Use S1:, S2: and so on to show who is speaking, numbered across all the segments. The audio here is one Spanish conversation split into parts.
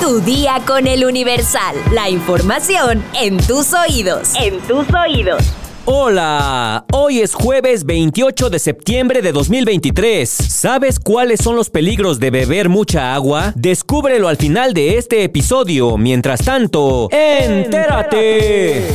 S1: Tu día con el Universal. La información en tus oídos. En tus oídos.
S2: Hola, hoy es jueves 28 de septiembre de 2023. ¿Sabes cuáles son los peligros de beber mucha agua? Descúbrelo al final de este episodio. Mientras tanto, entérate.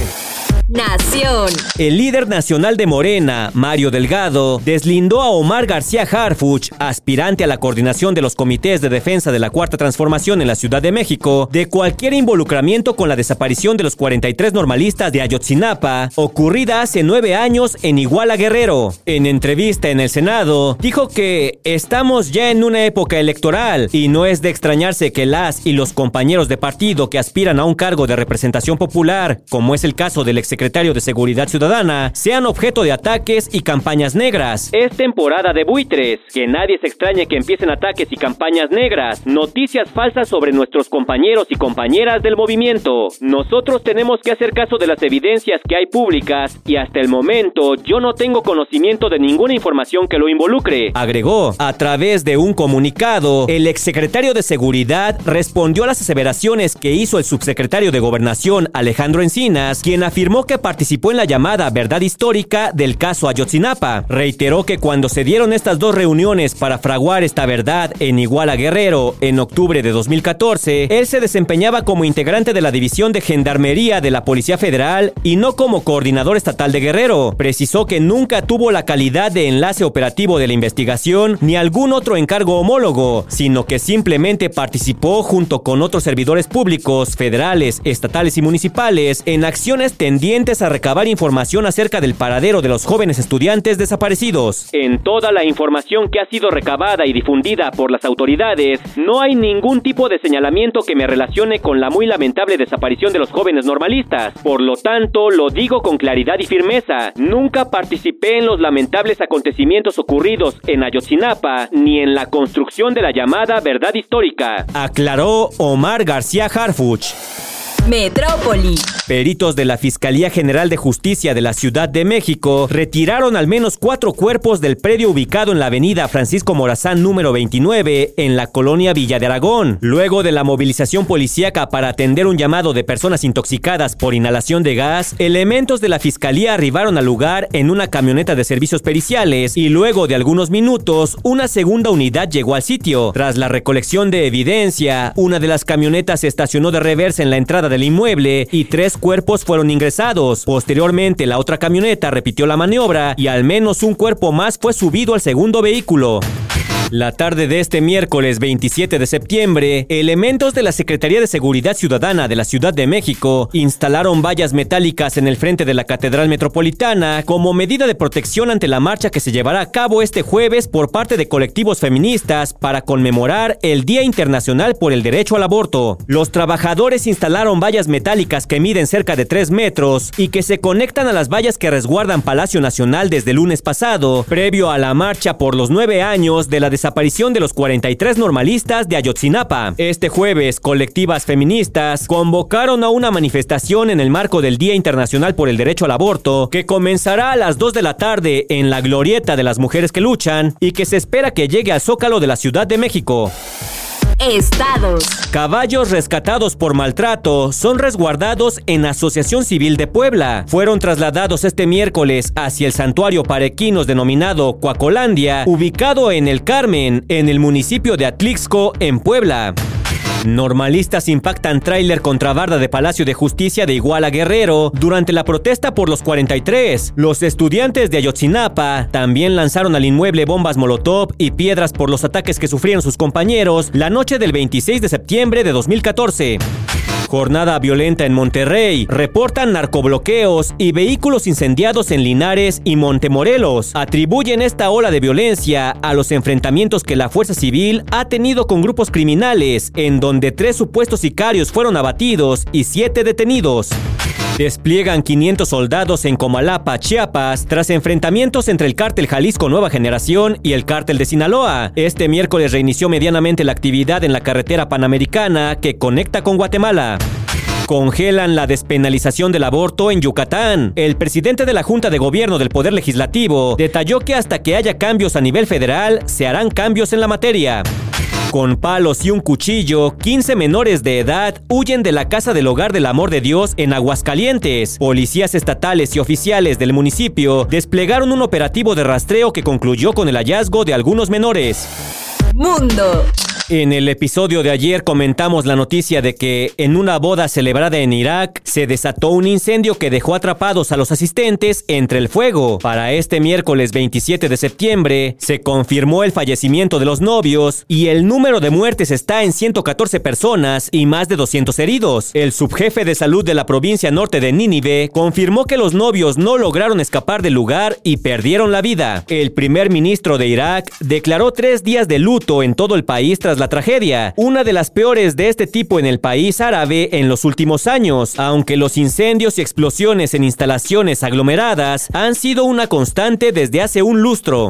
S1: Nación.
S2: El líder nacional de Morena, Mario Delgado, deslindó a Omar García Harfuch, aspirante a la coordinación de los comités de defensa de la Cuarta Transformación en la Ciudad de México, de cualquier involucramiento con la desaparición de los 43 normalistas de Ayotzinapa, ocurrida hace nueve años en Iguala Guerrero. En entrevista en el Senado, dijo que estamos ya en una época electoral y no es de extrañarse que las y los compañeros de partido que aspiran a un cargo de representación popular, como es el caso del ex secretario de Seguridad Ciudadana, sean objeto de ataques y campañas negras. Es temporada de buitres. Que nadie se extrañe que empiecen ataques y campañas negras. Noticias falsas sobre nuestros compañeros y compañeras del movimiento. Nosotros tenemos que hacer caso de las evidencias que hay públicas y hasta el momento yo no tengo conocimiento de ninguna información que lo involucre. Agregó, a través de un comunicado, el exsecretario de Seguridad respondió a las aseveraciones que hizo el subsecretario de Gobernación Alejandro Encinas, quien afirmó que participó en la llamada verdad histórica del caso Ayotzinapa. Reiteró que cuando se dieron estas dos reuniones para fraguar esta verdad en Iguala Guerrero en octubre de 2014, él se desempeñaba como integrante de la División de Gendarmería de la Policía Federal y no como coordinador estatal de Guerrero. Precisó que nunca tuvo la calidad de enlace operativo de la investigación ni algún otro encargo homólogo, sino que simplemente participó junto con otros servidores públicos, federales, estatales y municipales en acciones tendientes a recabar información acerca del paradero de los jóvenes estudiantes desaparecidos. En toda la información que ha sido recabada y difundida por las autoridades, no hay ningún tipo de señalamiento que me relacione con la muy lamentable desaparición de los jóvenes normalistas. Por lo tanto, lo digo con claridad y firmeza, nunca participé en los lamentables acontecimientos ocurridos en Ayotzinapa ni en la construcción de la llamada verdad histórica. Aclaró Omar García Harfuch.
S1: Metrópoli.
S2: Peritos de la Fiscalía General de Justicia de la Ciudad de México retiraron al menos cuatro cuerpos del predio ubicado en la avenida Francisco Morazán número 29 en la colonia Villa de Aragón, luego de la movilización policíaca para atender un llamado de personas intoxicadas por inhalación de gas, elementos de la Fiscalía arribaron al lugar en una camioneta de servicios periciales y luego de algunos minutos una segunda unidad llegó al sitio. Tras la recolección de evidencia, una de las camionetas se estacionó de reversa en la entrada del inmueble y tres cuerpos fueron ingresados. Posteriormente, la otra camioneta repitió la maniobra y al menos un cuerpo más fue subido al segundo vehículo. La tarde de este miércoles 27 de septiembre, elementos de la Secretaría de Seguridad Ciudadana de la Ciudad de México instalaron vallas metálicas en el frente de la Catedral Metropolitana como medida de protección ante la marcha que se llevará a cabo este jueves por parte de colectivos feministas para conmemorar el Día Internacional por el Derecho al Aborto. Los trabajadores instalaron vallas metálicas que miden cerca de 3 metros y que se conectan a las vallas que resguardan Palacio Nacional desde el lunes pasado, previo a la marcha por los nueve años de la desaparición de los 43 normalistas de Ayotzinapa. Este jueves, colectivas feministas convocaron a una manifestación en el marco del Día Internacional por el Derecho al Aborto, que comenzará a las 2 de la tarde en la Glorieta de las Mujeres que Luchan y que se espera que llegue al Zócalo de la Ciudad de México.
S1: Estados.
S2: Caballos rescatados por maltrato son resguardados en Asociación Civil de Puebla. Fueron trasladados este miércoles hacia el santuario parequinos denominado Cuacolandia, ubicado en el Carmen, en el municipio de Atlixco, en Puebla. Normalistas impactan tráiler contra barda de Palacio de Justicia de Iguala Guerrero durante la protesta por los 43. Los estudiantes de Ayotzinapa también lanzaron al inmueble bombas molotov y piedras por los ataques que sufrieron sus compañeros la noche del 26 de septiembre de 2014. Jornada violenta en Monterrey. Reportan narcobloqueos y vehículos incendiados en Linares y Montemorelos. Atribuyen esta ola de violencia a los enfrentamientos que la Fuerza Civil ha tenido con grupos criminales, en donde tres supuestos sicarios fueron abatidos y siete detenidos. Despliegan 500 soldados en Comalapa, Chiapas, tras enfrentamientos entre el cártel Jalisco Nueva Generación y el cártel de Sinaloa. Este miércoles reinició medianamente la actividad en la carretera panamericana que conecta con Guatemala. Congelan la despenalización del aborto en Yucatán. El presidente de la Junta de Gobierno del Poder Legislativo detalló que hasta que haya cambios a nivel federal, se harán cambios en la materia. Con palos y un cuchillo, 15 menores de edad huyen de la casa del hogar del amor de Dios en Aguascalientes. Policías estatales y oficiales del municipio desplegaron un operativo de rastreo que concluyó con el hallazgo de algunos menores.
S1: Mundo.
S2: En el episodio de ayer comentamos la noticia de que en una boda celebrada en Irak se desató un incendio que dejó atrapados a los asistentes entre el fuego. Para este miércoles 27 de septiembre se confirmó el fallecimiento de los novios y el número de muertes está en 114 personas y más de 200 heridos. El subjefe de salud de la provincia norte de Nínive confirmó que los novios no lograron escapar del lugar y perdieron la vida. El primer ministro de Irak declaró tres días de luto en todo el país tras la tragedia, una de las peores de este tipo en el país árabe en los últimos años, aunque los incendios y explosiones en instalaciones aglomeradas han sido una constante desde hace un lustro.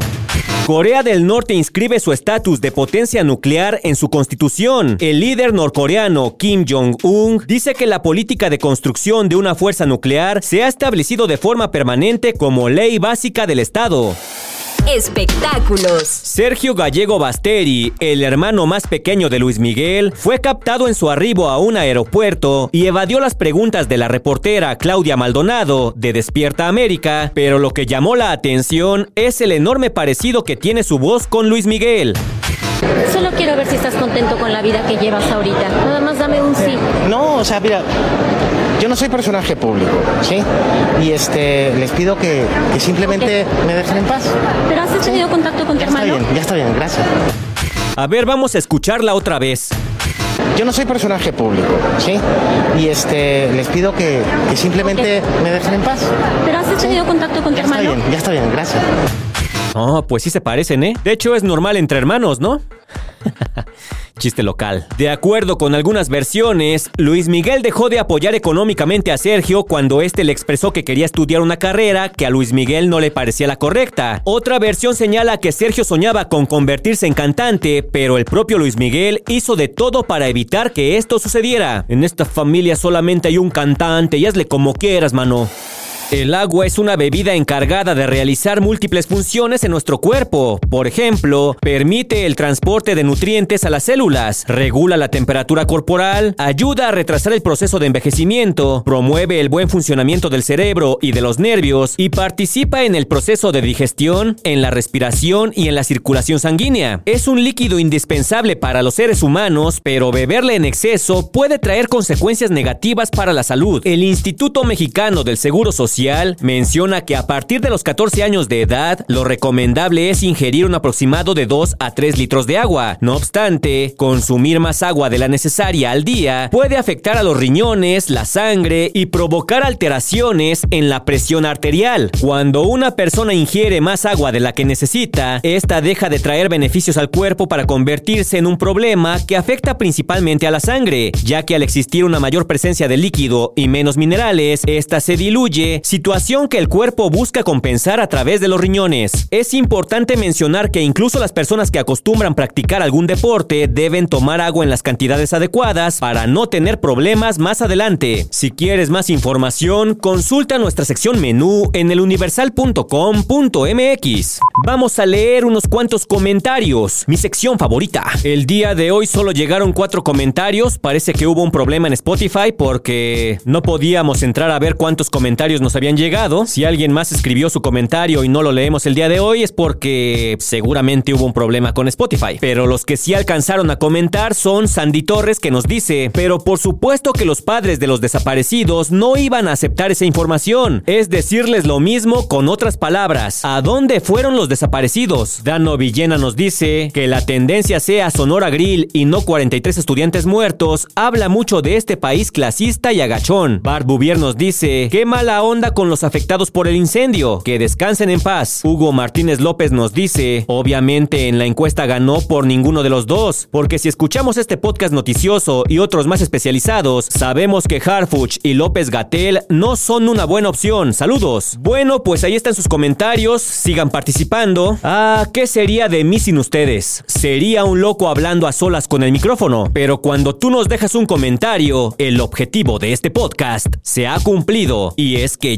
S2: Corea del Norte inscribe su estatus de potencia nuclear en su constitución. El líder norcoreano Kim Jong-un dice que la política de construcción de una fuerza nuclear se ha establecido de forma permanente como ley básica del Estado.
S1: Espectáculos.
S2: Sergio Gallego Basteri, el hermano más pequeño de Luis Miguel, fue captado en su arribo a un aeropuerto y evadió las preguntas de la reportera Claudia Maldonado de Despierta América, pero lo que llamó la atención es el enorme parecido que tiene su voz con Luis Miguel.
S3: Solo quiero ver si estás contento con la vida que llevas ahorita. Nada más dame un sí.
S4: No, o sea, mira, yo no soy personaje público, ¿sí? Y este, les pido que, que simplemente me dejen en paz.
S3: ¿Pero has tenido contacto con tu
S4: Ya está
S3: hermano?
S4: bien, ya está bien, gracias.
S2: A ver, vamos a escucharla otra vez.
S4: Yo no soy personaje público, ¿sí? Y este, les pido que, que simplemente me dejen en paz.
S3: ¿Pero has tenido contacto con tu
S4: Ya está bien, ya está bien, gracias.
S2: Oh, pues sí se parecen, ¿eh? De hecho, es normal entre hermanos, ¿no? Chiste local. De acuerdo con algunas versiones, Luis Miguel dejó de apoyar económicamente a Sergio cuando este le expresó que quería estudiar una carrera que a Luis Miguel no le parecía la correcta. Otra versión señala que Sergio soñaba con convertirse en cantante, pero el propio Luis Miguel hizo de todo para evitar que esto sucediera. En esta familia solamente hay un cantante y hazle como quieras, mano. El agua es una bebida encargada de realizar múltiples funciones en nuestro cuerpo. Por ejemplo, permite el transporte de nutrientes a las células, regula la temperatura corporal, ayuda a retrasar el proceso de envejecimiento, promueve el buen funcionamiento del cerebro y de los nervios y participa en el proceso de digestión, en la respiración y en la circulación sanguínea. Es un líquido indispensable para los seres humanos, pero beberle en exceso puede traer consecuencias negativas para la salud. El Instituto Mexicano del Seguro Social menciona que a partir de los 14 años de edad, lo recomendable es ingerir un aproximado de 2 a 3 litros de agua. No obstante, consumir más agua de la necesaria al día puede afectar a los riñones, la sangre y provocar alteraciones en la presión arterial. Cuando una persona ingiere más agua de la que necesita, esta deja de traer beneficios al cuerpo para convertirse en un problema que afecta principalmente a la sangre, ya que al existir una mayor presencia de líquido y menos minerales, esta se diluye, situación que el cuerpo busca compensar a través de los riñones. Es importante mencionar que incluso las personas que acostumbran practicar algún deporte deben tomar agua en las cantidades adecuadas para no tener problemas más adelante. Si quieres más información, consulta nuestra sección menú en eluniversal.com.mx. Vamos a leer unos cuantos comentarios, mi sección favorita. El día de hoy solo llegaron cuatro comentarios, parece que hubo un problema en Spotify porque no podíamos entrar a ver cuántos comentarios nos habían llegado. Si alguien más escribió su comentario y no lo leemos el día de hoy es porque seguramente hubo un problema con Spotify. Pero los que sí alcanzaron a comentar son Sandy Torres que nos dice, pero por supuesto que los padres de los desaparecidos no iban a aceptar esa información. Es decirles lo mismo con otras palabras. ¿A dónde fueron los desaparecidos? Dano Villena nos dice que la tendencia sea Sonora Grill y no 43 estudiantes muertos habla mucho de este país clasista y agachón. Bart Bouvier nos dice, qué mala onda con los afectados por el incendio, que descansen en paz. Hugo Martínez López nos dice, obviamente en la encuesta ganó por ninguno de los dos, porque si escuchamos este podcast noticioso y otros más especializados, sabemos que Harfuch y López Gatel no son una buena opción. Saludos. Bueno, pues ahí están sus comentarios, sigan participando. Ah, ¿qué sería de mí sin ustedes? Sería un loco hablando a solas con el micrófono, pero cuando tú nos dejas un comentario, el objetivo de este podcast se ha cumplido y es que